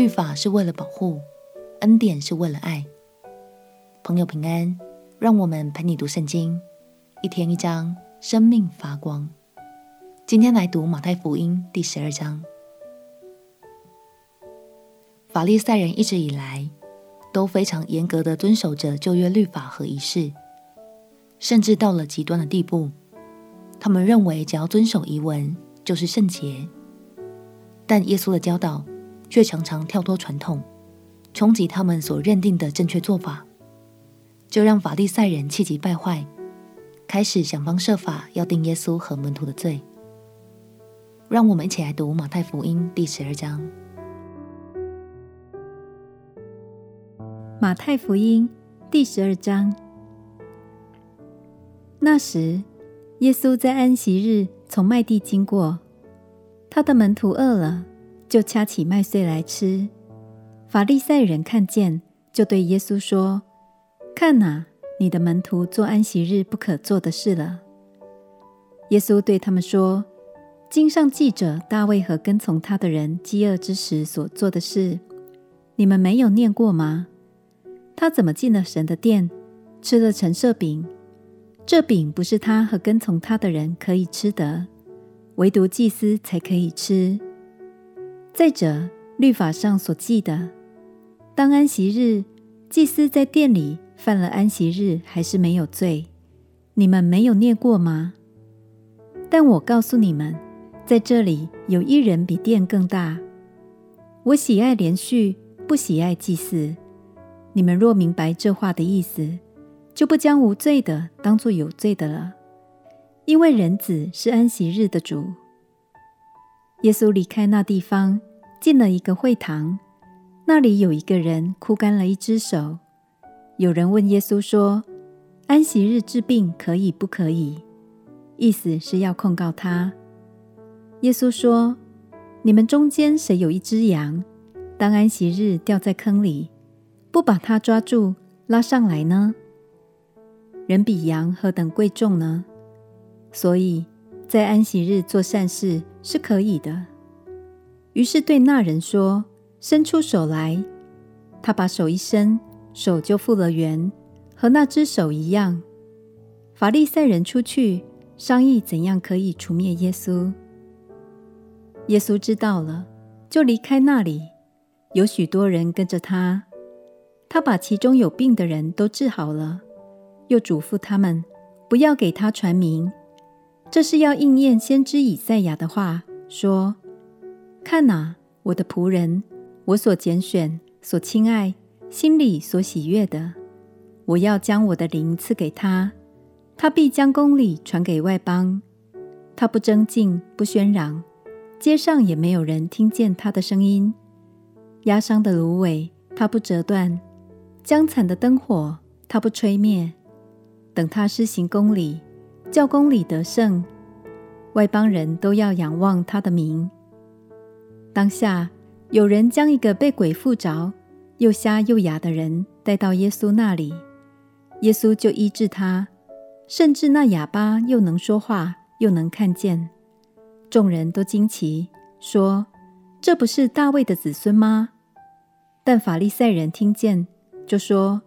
律法是为了保护，恩典是为了爱。朋友平安，让我们陪你读圣经，一天一章，生命发光。今天来读马太福音第十二章。法利赛人一直以来都非常严格地遵守着旧约律法和仪式，甚至到了极端的地步，他们认为只要遵守遗文就是圣洁。但耶稣的教导却常常跳脱传统，冲击他们所认定的正确做法，就让法利赛人气急败坏，开始想方设法要定耶稣和门徒的罪。让我们一起来读马太福音第十二章。马太福音第十二章。那时，耶稣在安息日从麦地经过，他的门徒饿了，就掐起麦穗来吃。法利赛人看见，就对耶稣说：“看哪，你的门徒做安息日不可做的事了。”耶稣对他们说：“经上记着大卫和跟从他的人饥饿之时所做的事，你们没有念过吗？”他怎么进了神的殿，吃了陈设饼？这饼不是他和跟从他的人可以吃的，唯独祭司才可以吃。再者，律法上所记的，当安息日，祭司在殿里犯了安息日，还是没有罪。你们没有念过吗？但我告诉你们，在这里有一人比殿更大。我喜爱连续，不喜爱祭祀。你们若明白这话的意思，就不将无罪的当作有罪的了，因为人子是安息日的主。耶稣离开那地方，进了一个会堂，那里有一个人枯干了一只手。有人问耶稣说：“安息日治病可以不可以？”意思是要控告他。耶稣说：“你们中间谁有一只羊，当安息日掉在坑里？”不把它抓住，拉上来呢？人比羊何等贵重呢？所以在安息日做善事是可以的。于是对那人说：“伸出手来。”他把手一伸，手就复了原，和那只手一样。法利赛人出去商议怎样可以除灭耶稣。耶稣知道了，就离开那里，有许多人跟着他。他把其中有病的人都治好了，又嘱咐他们不要给他传名。这是要应验先知以赛亚的话，说：“看哪，我的仆人，我所拣选、所亲爱、心里所喜悦的，我要将我的灵赐给他，他必将公理传给外邦。他不争竞，不喧嚷，街上也没有人听见他的声音。压伤的芦苇，他不折断。”将残的灯火，他不吹灭；等他施行公理，教公理得胜，外邦人都要仰望他的名。当下有人将一个被鬼附着、又瞎又哑的人带到耶稣那里，耶稣就医治他，甚至那哑巴又能说话，又能看见。众人都惊奇，说：“这不是大卫的子孙吗？”但法利赛人听见。就说：“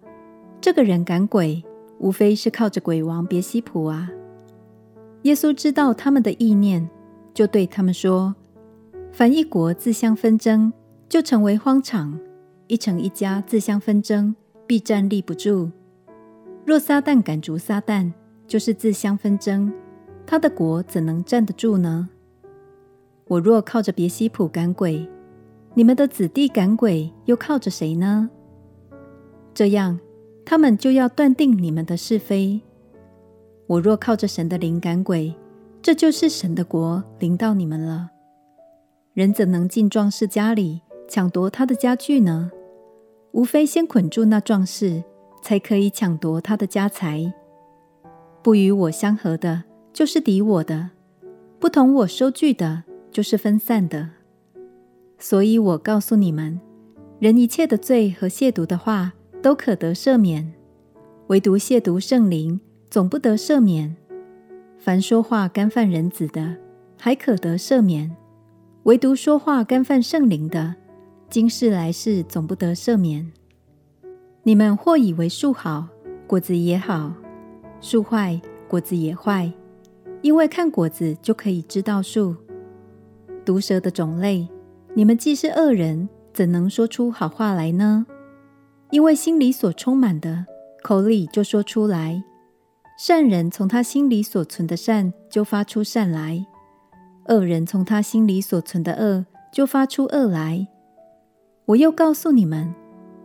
这个人赶鬼，无非是靠着鬼王别西卜啊。”耶稣知道他们的意念，就对他们说：“凡一国自相纷争，就成为荒场；一城一家自相纷争，必站立不住。若撒旦赶逐撒旦，就是自相纷争，他的国怎能站得住呢？我若靠着别西卜赶鬼，你们的子弟赶鬼，又靠着谁呢？”这样，他们就要断定你们的是非。我若靠着神的灵赶鬼，这就是神的国临到你们了。人怎能进壮士家里抢夺他的家具呢？无非先捆住那壮士，才可以抢夺他的家财。不与我相合的，就是敌我的；不同我收据的，就是分散的。所以我告诉你们，人一切的罪和亵渎的话，都可得赦免，唯独亵渎圣灵，总不得赦免。凡说话干犯人子的，还可得赦免；唯独说话干犯圣灵的，今世来世总不得赦免。你们或以为树好，果子也好；树坏，果子也坏。因为看果子就可以知道树。毒蛇的种类，你们既是恶人，怎能说出好话来呢？因为心里所充满的，口里就说出来。善人从他心里所存的善，就发出善来；恶人从他心里所存的恶，就发出恶来。我又告诉你们，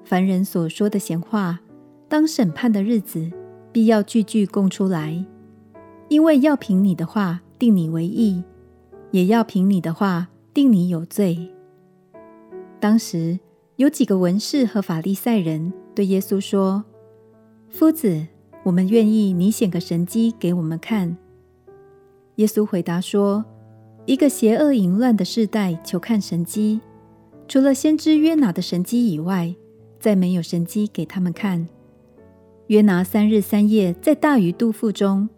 凡人所说的闲话，当审判的日子，必要句句供出来。因为要凭你的话定你为义，也要凭你的话定你有罪。当时有几个文士和法利赛人对耶稣说：“夫子，我们愿意你显个神迹给我们看。”耶稣回答说：“一个邪恶淫乱的世代求看神迹，除了先知约拿的神迹以外，再没有神迹给他们看。约拿三日三夜在大鱼肚腹中。”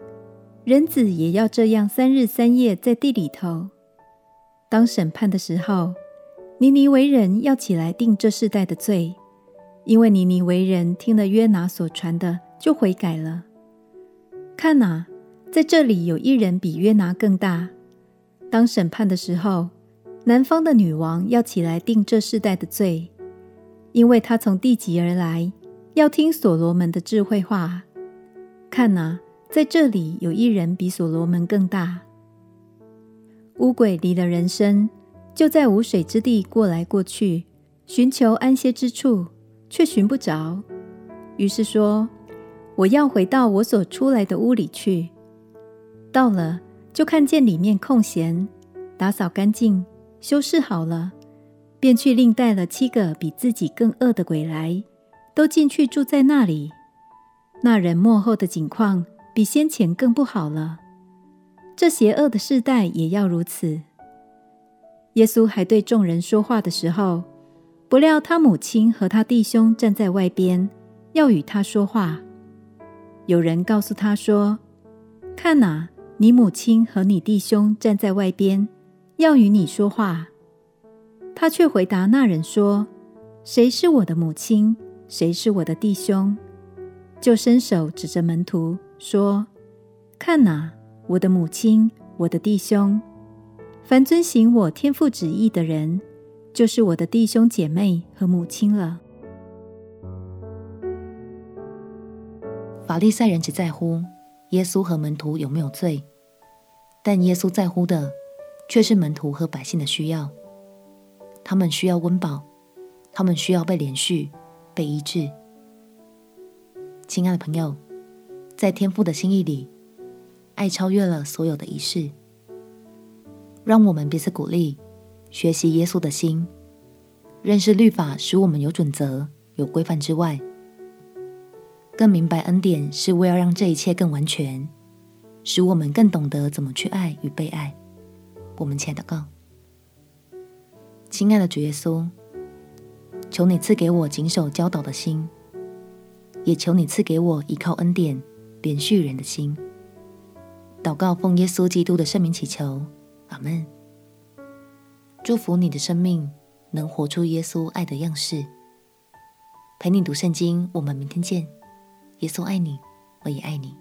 人子也要这样三日三夜在地里头。当审判的时候，尼尼微人要起来定这世代的罪，因为尼尼微人听了约拿所传的，就悔改了。看哪，在这里有一人比约拿更大。当审判的时候，南方的女王要起来定这世代的罪，因为她从地极而来，要听所罗门的智慧话。看哪。在这里有一人比所罗门更大。污鬼离了人身，就在无水之地过来过去，寻求安歇之处，却寻不着。于是说：“我要回到我所出来的屋里去。”到了，就看见里面空闲，打扫干净，修饰好了，便去另带了七个比自己更恶的鬼来，都进去住在那里。那人末后的景况。比先前更不好了。这邪恶的世代也要如此。耶稣还对众人说话的时候，不料他母亲和他弟兄站在外边，要与他说话。有人告诉他说：“看哪，你母亲和你弟兄站在外边，要与你说话。”他却回答那人说：“谁是我的母亲？谁是我的弟兄？”就伸手指着门徒。说：“看哪，我的母亲，我的弟兄，凡遵行我天父旨意的人，就是我的弟兄姐妹和母亲了。”法利赛人只在乎耶稣和门徒有没有罪，但耶稣在乎的却是门徒和百姓的需要。他们需要温饱，他们需要被连续、被医治。亲爱的朋友。在天父的心意里，爱超越了所有的仪式。让我们彼此鼓励，学习耶稣的心，认识律法使我们有准则、有规范之外，更明白恩典是为了让这一切更完全，使我们更懂得怎么去爱与被爱。我们且祷告：亲爱的主耶稣，求你赐给我谨守教导的心，也求你赐给我依靠恩典。怜恤人的心，祷告奉耶稣基督的圣名祈求，阿门。祝福你的生命能活出耶稣爱的样式。陪你读圣经，我们明天见。耶稣爱你，我也爱你。